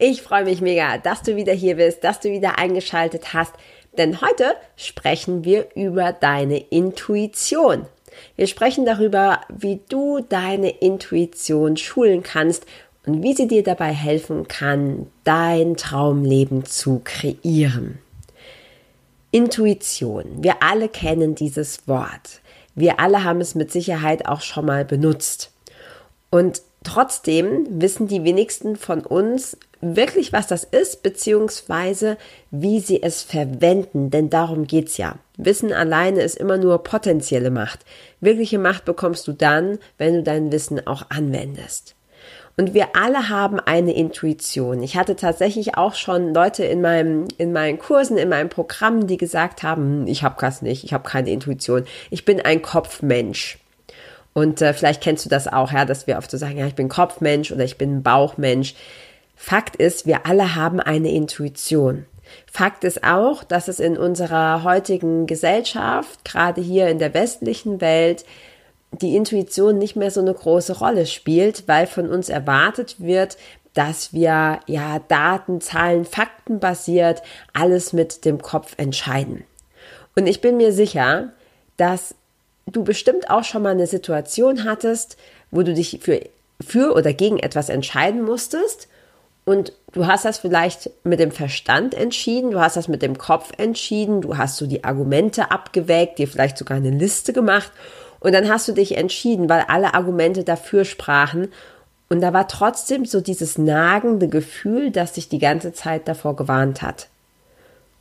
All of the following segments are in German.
Ich freue mich mega, dass du wieder hier bist, dass du wieder eingeschaltet hast, denn heute sprechen wir über deine Intuition. Wir sprechen darüber, wie du deine Intuition schulen kannst und wie sie dir dabei helfen kann, dein Traumleben zu kreieren. Intuition. Wir alle kennen dieses Wort. Wir alle haben es mit Sicherheit auch schon mal benutzt. Und trotzdem wissen die wenigsten von uns, wirklich, was das ist, beziehungsweise wie sie es verwenden, denn darum geht's ja. Wissen alleine ist immer nur potenzielle Macht. Wirkliche Macht bekommst du dann, wenn du dein Wissen auch anwendest. Und wir alle haben eine Intuition. Ich hatte tatsächlich auch schon Leute in meinem in meinen Kursen, in meinem Programm, die gesagt haben, hm, ich habe das nicht, ich habe keine Intuition, ich bin ein Kopfmensch. Und äh, vielleicht kennst du das auch, ja, dass wir oft so sagen, ja, ich bin Kopfmensch oder ich bin Bauchmensch. Fakt ist, wir alle haben eine Intuition. Fakt ist auch, dass es in unserer heutigen Gesellschaft, gerade hier in der westlichen Welt, die Intuition nicht mehr so eine große Rolle spielt, weil von uns erwartet wird, dass wir ja Daten, Zahlen, Fakten basiert alles mit dem Kopf entscheiden. Und ich bin mir sicher, dass du bestimmt auch schon mal eine Situation hattest, wo du dich für, für oder gegen etwas entscheiden musstest und du hast das vielleicht mit dem Verstand entschieden, du hast das mit dem Kopf entschieden, du hast so die Argumente abgewägt, dir vielleicht sogar eine Liste gemacht und dann hast du dich entschieden, weil alle Argumente dafür sprachen und da war trotzdem so dieses nagende Gefühl, das dich die ganze Zeit davor gewarnt hat.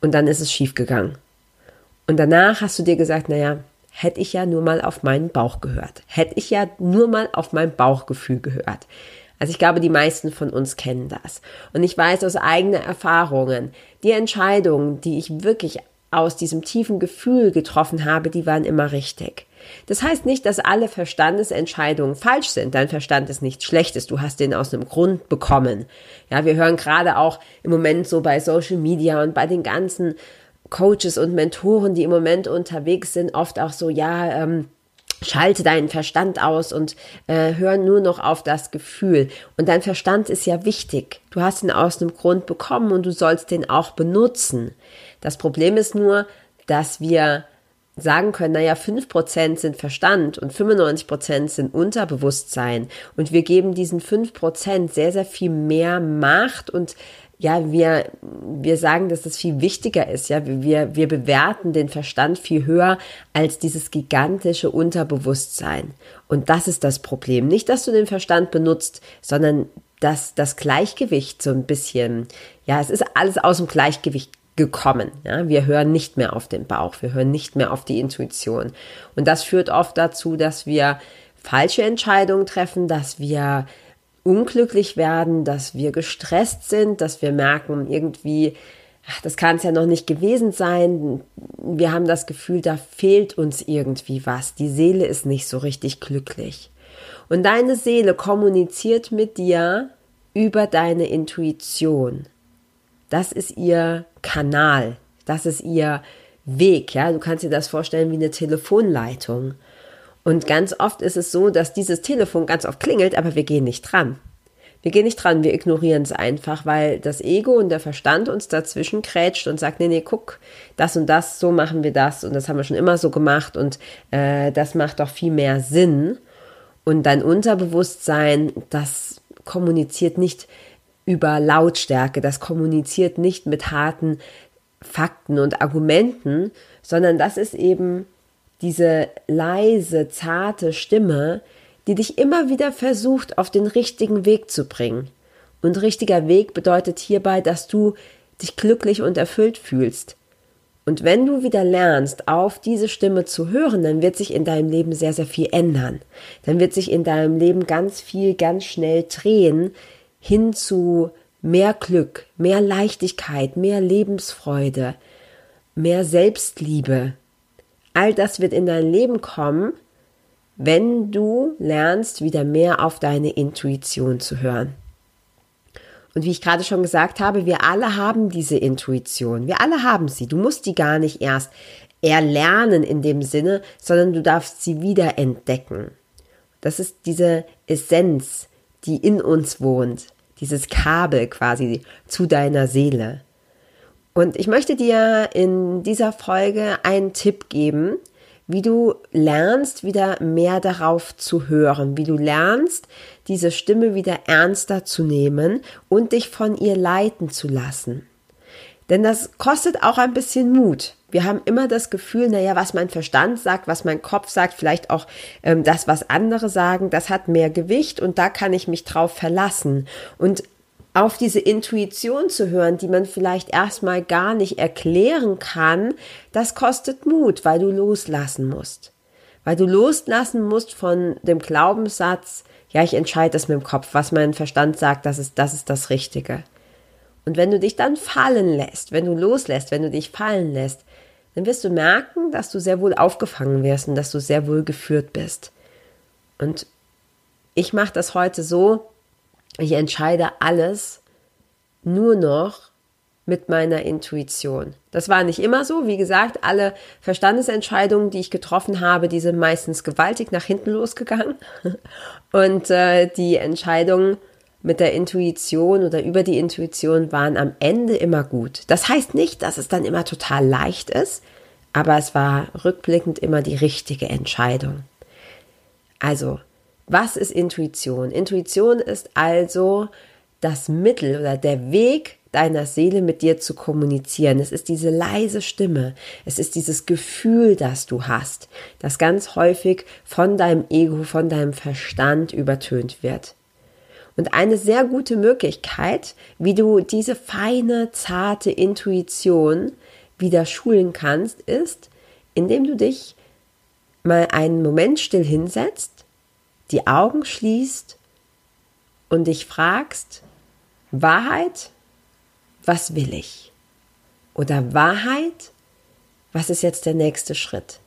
Und dann ist es schiefgegangen. Und danach hast du dir gesagt, naja, hätte ich ja nur mal auf meinen Bauch gehört. Hätte ich ja nur mal auf mein Bauchgefühl gehört. Also ich glaube, die meisten von uns kennen das. Und ich weiß aus eigenen Erfahrungen, die Entscheidungen, die ich wirklich aus diesem tiefen Gefühl getroffen habe, die waren immer richtig. Das heißt nicht, dass alle Verstandesentscheidungen falsch sind. Dein Verstand ist nichts Schlechtes. Du hast den aus einem Grund bekommen. Ja, wir hören gerade auch im Moment so bei Social Media und bei den ganzen Coaches und Mentoren, die im Moment unterwegs sind, oft auch so, ja, ähm, Schalte deinen Verstand aus und äh, hör nur noch auf das Gefühl. Und dein Verstand ist ja wichtig. Du hast ihn aus einem Grund bekommen und du sollst den auch benutzen. Das Problem ist nur, dass wir sagen können, naja, fünf Prozent sind Verstand und 95% sind Unterbewusstsein. Und wir geben diesen fünf Prozent sehr, sehr viel mehr Macht und ja, wir, wir sagen, dass das viel wichtiger ist. Ja, wir, wir bewerten den Verstand viel höher als dieses gigantische Unterbewusstsein. Und das ist das Problem. Nicht, dass du den Verstand benutzt, sondern dass das Gleichgewicht so ein bisschen, ja, es ist alles aus dem Gleichgewicht gekommen. Ja, wir hören nicht mehr auf den Bauch, wir hören nicht mehr auf die Intuition. Und das führt oft dazu, dass wir falsche Entscheidungen treffen, dass wir unglücklich werden, dass wir gestresst sind, dass wir merken, irgendwie, ach, das kann es ja noch nicht gewesen sein. Wir haben das Gefühl, da fehlt uns irgendwie was. Die Seele ist nicht so richtig glücklich. Und deine Seele kommuniziert mit dir über deine Intuition. Das ist ihr Kanal. Das ist ihr Weg, ja. Du kannst dir das vorstellen wie eine Telefonleitung. Und ganz oft ist es so, dass dieses Telefon ganz oft klingelt, aber wir gehen nicht dran. Wir gehen nicht dran, wir ignorieren es einfach, weil das Ego und der Verstand uns dazwischen krätscht und sagt, nee, nee, guck, das und das, so machen wir das und das haben wir schon immer so gemacht und äh, das macht doch viel mehr Sinn. Und dein Unterbewusstsein, das kommuniziert nicht über Lautstärke, das kommuniziert nicht mit harten Fakten und Argumenten, sondern das ist eben diese leise, zarte Stimme, die dich immer wieder versucht, auf den richtigen Weg zu bringen. Und richtiger Weg bedeutet hierbei, dass du dich glücklich und erfüllt fühlst. Und wenn du wieder lernst, auf diese Stimme zu hören, dann wird sich in deinem Leben sehr, sehr viel ändern. Dann wird sich in deinem Leben ganz viel, ganz schnell drehen hin zu mehr Glück, mehr Leichtigkeit, mehr Lebensfreude, mehr Selbstliebe. All das wird in dein Leben kommen, wenn du lernst, wieder mehr auf deine Intuition zu hören. Und wie ich gerade schon gesagt habe, wir alle haben diese Intuition. Wir alle haben sie. Du musst die gar nicht erst erlernen in dem Sinne, sondern du darfst sie wieder entdecken. Das ist diese Essenz, die in uns wohnt, dieses Kabel quasi zu deiner Seele. Und ich möchte dir in dieser Folge einen Tipp geben, wie du lernst, wieder mehr darauf zu hören, wie du lernst, diese Stimme wieder ernster zu nehmen und dich von ihr leiten zu lassen. Denn das kostet auch ein bisschen Mut. Wir haben immer das Gefühl, naja, was mein Verstand sagt, was mein Kopf sagt, vielleicht auch ähm, das, was andere sagen, das hat mehr Gewicht und da kann ich mich drauf verlassen. Und auf diese Intuition zu hören, die man vielleicht erstmal gar nicht erklären kann, das kostet Mut, weil du loslassen musst. Weil du loslassen musst von dem Glaubenssatz, ja, ich entscheide das mit dem Kopf, was mein Verstand sagt, das ist, das ist das Richtige. Und wenn du dich dann fallen lässt, wenn du loslässt, wenn du dich fallen lässt, dann wirst du merken, dass du sehr wohl aufgefangen wirst und dass du sehr wohl geführt bist. Und ich mache das heute so, ich entscheide alles nur noch mit meiner Intuition. Das war nicht immer so. Wie gesagt, alle Verstandesentscheidungen, die ich getroffen habe, die sind meistens gewaltig nach hinten losgegangen. Und äh, die Entscheidungen mit der Intuition oder über die Intuition waren am Ende immer gut. Das heißt nicht, dass es dann immer total leicht ist, aber es war rückblickend immer die richtige Entscheidung. Also, was ist Intuition? Intuition ist also das Mittel oder der Weg deiner Seele mit dir zu kommunizieren. Es ist diese leise Stimme. Es ist dieses Gefühl, das du hast, das ganz häufig von deinem Ego, von deinem Verstand übertönt wird. Und eine sehr gute Möglichkeit, wie du diese feine, zarte Intuition wieder schulen kannst, ist, indem du dich mal einen Moment still hinsetzt die Augen schließt und dich fragst, Wahrheit, was will ich? Oder Wahrheit, was ist jetzt der nächste Schritt?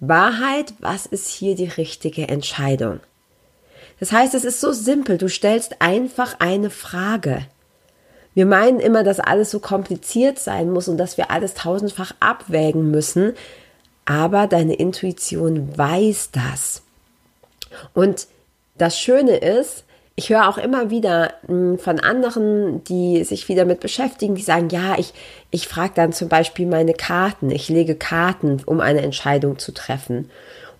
Wahrheit, was ist hier die richtige Entscheidung? Das heißt, es ist so simpel, du stellst einfach eine Frage. Wir meinen immer, dass alles so kompliziert sein muss und dass wir alles tausendfach abwägen müssen, aber deine Intuition weiß das. Und das Schöne ist, ich höre auch immer wieder hm, von anderen, die sich wieder mit beschäftigen, die sagen, ja, ich, ich frage dann zum Beispiel meine Karten, ich lege Karten, um eine Entscheidung zu treffen.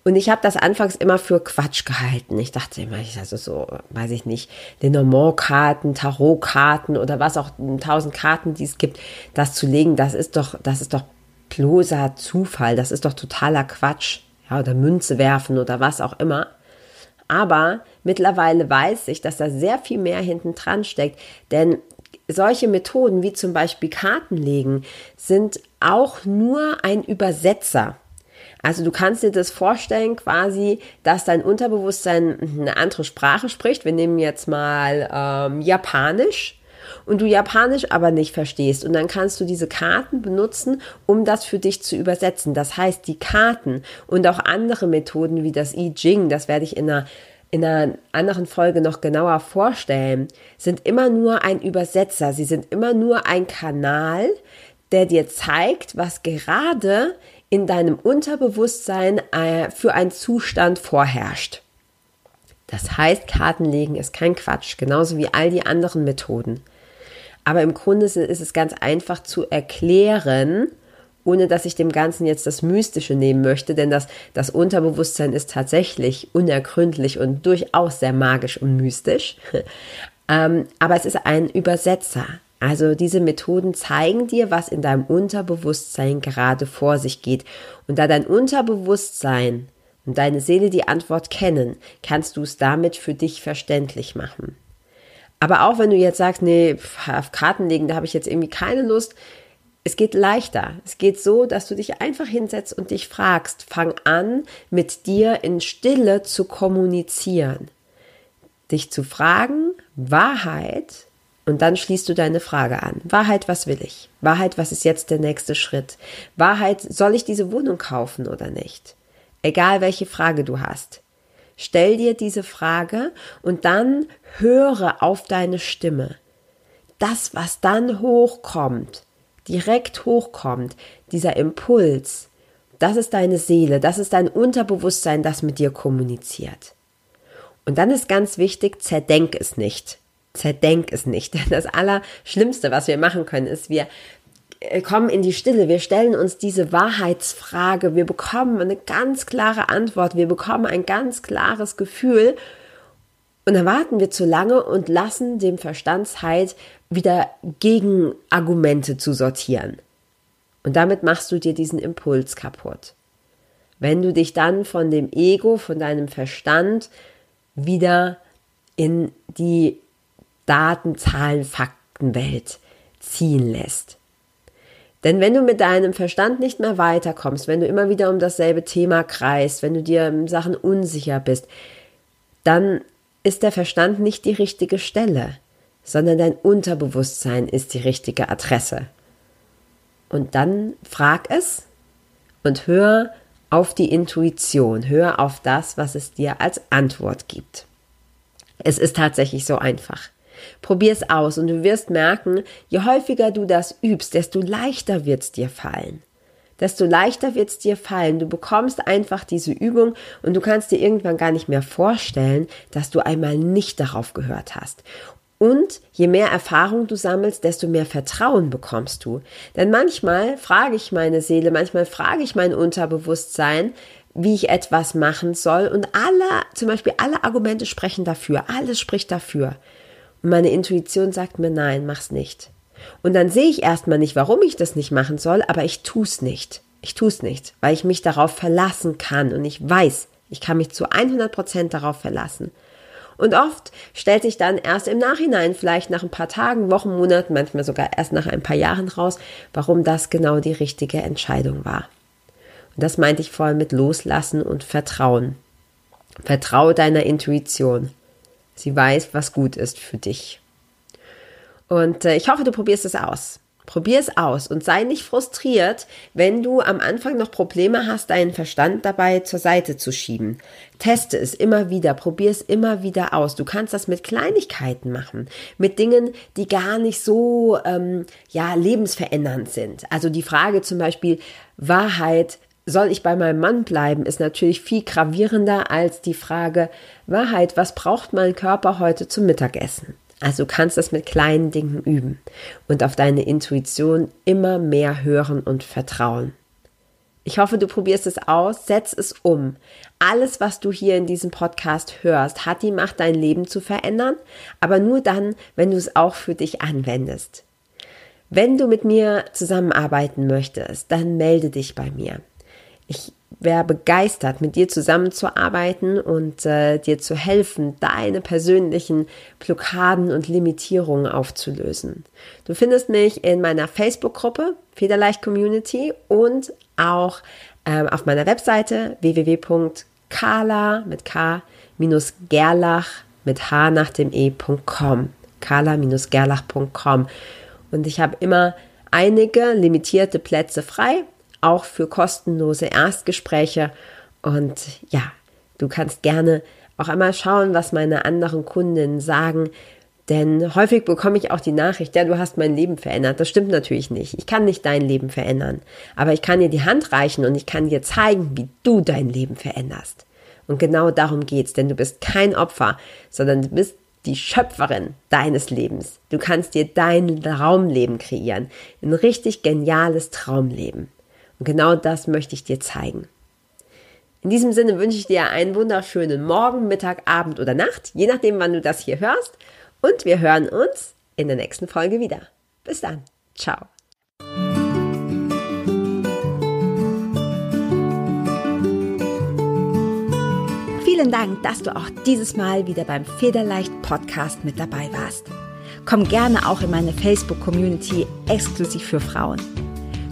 Und ich habe das anfangs immer für Quatsch gehalten. Ich dachte immer, ich also so, weiß ich nicht, Lenormand-Karten, Tarot-Karten oder was auch tausend Karten, die es gibt, das zu legen, das ist doch, das ist doch bloßer Zufall, das ist doch totaler Quatsch. Ja, oder Münze werfen oder was auch immer. Aber mittlerweile weiß ich, dass da sehr viel mehr hinten dran steckt, denn solche Methoden wie zum Beispiel Kartenlegen sind auch nur ein Übersetzer. Also du kannst dir das vorstellen quasi, dass dein Unterbewusstsein eine andere Sprache spricht. Wir nehmen jetzt mal ähm, Japanisch und du Japanisch aber nicht verstehst. Und dann kannst du diese Karten benutzen, um das für dich zu übersetzen. Das heißt, die Karten und auch andere Methoden wie das I Ching, das werde ich in einer in einer anderen Folge noch genauer vorstellen, sind immer nur ein Übersetzer. Sie sind immer nur ein Kanal, der dir zeigt, was gerade in deinem Unterbewusstsein äh, für einen Zustand vorherrscht. Das heißt, Kartenlegen ist kein Quatsch, genauso wie all die anderen Methoden. Aber im Grunde ist es ganz einfach zu erklären, ohne dass ich dem Ganzen jetzt das Mystische nehmen möchte, denn das, das Unterbewusstsein ist tatsächlich unergründlich und durchaus sehr magisch und mystisch. ähm, aber es ist ein Übersetzer. Also diese Methoden zeigen dir, was in deinem Unterbewusstsein gerade vor sich geht. Und da dein Unterbewusstsein und deine Seele die Antwort kennen, kannst du es damit für dich verständlich machen. Aber auch wenn du jetzt sagst, nee, auf Karten legen, da habe ich jetzt irgendwie keine Lust. Es geht leichter. Es geht so, dass du dich einfach hinsetzt und dich fragst, fang an, mit dir in Stille zu kommunizieren. Dich zu fragen, Wahrheit, Und dann schließt du deine Frage an. Wahrheit, was will ich? Wahrheit, was ist jetzt der nächste Schritt? Wahrheit, soll ich diese Wohnung kaufen oder nicht? Egal welche Frage du hast. Stell dir diese Frage und dann höre auf deine Stimme. Das, was dann hochkommt, direkt hochkommt, dieser Impuls, das ist deine Seele, das ist dein Unterbewusstsein, das mit dir kommuniziert. Und dann ist ganz wichtig, zerdenk es nicht. Zerdenk es nicht. Das Allerschlimmste, was wir machen können, ist, wir kommen in die Stille, wir stellen uns diese Wahrheitsfrage, wir bekommen eine ganz klare Antwort, wir bekommen ein ganz klares Gefühl und dann warten wir zu lange und lassen dem Verstand Zeit, wieder Gegenargumente zu sortieren. Und damit machst du dir diesen Impuls kaputt. Wenn du dich dann von dem Ego, von deinem Verstand wieder in die Daten, Zahlen, Faktenwelt ziehen lässt. Denn wenn du mit deinem Verstand nicht mehr weiterkommst, wenn du immer wieder um dasselbe Thema kreist, wenn du dir Sachen unsicher bist, dann ist der Verstand nicht die richtige Stelle, sondern dein Unterbewusstsein ist die richtige Adresse. Und dann frag es und hör auf die Intuition, hör auf das, was es dir als Antwort gibt. Es ist tatsächlich so einfach. Probier es aus und du wirst merken, je häufiger du das übst, desto leichter wird es dir fallen. Desto leichter wird es dir fallen. Du bekommst einfach diese Übung und du kannst dir irgendwann gar nicht mehr vorstellen, dass du einmal nicht darauf gehört hast. Und je mehr Erfahrung du sammelst, desto mehr Vertrauen bekommst du. Denn manchmal frage ich meine Seele, manchmal frage ich mein Unterbewusstsein, wie ich etwas machen soll. Und alle, zum Beispiel alle Argumente sprechen dafür. Alles spricht dafür. Und meine Intuition sagt mir, nein, mach's nicht. Und dann sehe ich erstmal nicht, warum ich das nicht machen soll, aber ich tu's nicht. Ich tu's nicht, weil ich mich darauf verlassen kann und ich weiß, ich kann mich zu 100 Prozent darauf verlassen. Und oft stellt sich dann erst im Nachhinein, vielleicht nach ein paar Tagen, Wochen, Monaten, manchmal sogar erst nach ein paar Jahren raus, warum das genau die richtige Entscheidung war. Und das meinte ich vorhin mit Loslassen und Vertrauen. Vertraue deiner Intuition. Sie weiß, was gut ist für dich. Und äh, ich hoffe, du probierst es aus. Probier es aus und sei nicht frustriert, wenn du am Anfang noch Probleme hast, deinen Verstand dabei zur Seite zu schieben. Teste es immer wieder, probier es immer wieder aus. Du kannst das mit Kleinigkeiten machen, mit Dingen, die gar nicht so ähm, ja lebensverändernd sind. Also die Frage zum Beispiel Wahrheit soll ich bei meinem Mann bleiben, ist natürlich viel gravierender als die Frage Wahrheit, was braucht mein Körper heute zum Mittagessen? Also du kannst das mit kleinen Dingen üben und auf deine Intuition immer mehr hören und vertrauen. Ich hoffe, du probierst es aus, setz es um. Alles, was du hier in diesem Podcast hörst, hat die Macht, dein Leben zu verändern, aber nur dann, wenn du es auch für dich anwendest. Wenn du mit mir zusammenarbeiten möchtest, dann melde dich bei mir. Ich wäre begeistert, mit dir zusammenzuarbeiten und äh, dir zu helfen, deine persönlichen Blockaden und Limitierungen aufzulösen. Du findest mich in meiner Facebook-Gruppe Federleicht Community und auch ähm, auf meiner Webseite www.kala mit k-gerlach mit h nach dem e.com kala-gerlach.com und ich habe immer einige limitierte Plätze frei auch für kostenlose Erstgespräche. Und ja, du kannst gerne auch einmal schauen, was meine anderen Kundinnen sagen. Denn häufig bekomme ich auch die Nachricht, ja, du hast mein Leben verändert. Das stimmt natürlich nicht. Ich kann nicht dein Leben verändern. Aber ich kann dir die Hand reichen und ich kann dir zeigen, wie du dein Leben veränderst. Und genau darum geht's, denn du bist kein Opfer, sondern du bist die Schöpferin deines Lebens. Du kannst dir dein Traumleben kreieren. Ein richtig geniales Traumleben. Und genau das möchte ich dir zeigen. In diesem Sinne wünsche ich dir einen wunderschönen Morgen, Mittag, Abend oder Nacht, je nachdem, wann du das hier hörst. Und wir hören uns in der nächsten Folge wieder. Bis dann. Ciao. Vielen Dank, dass du auch dieses Mal wieder beim Federleicht Podcast mit dabei warst. Komm gerne auch in meine Facebook-Community exklusiv für Frauen.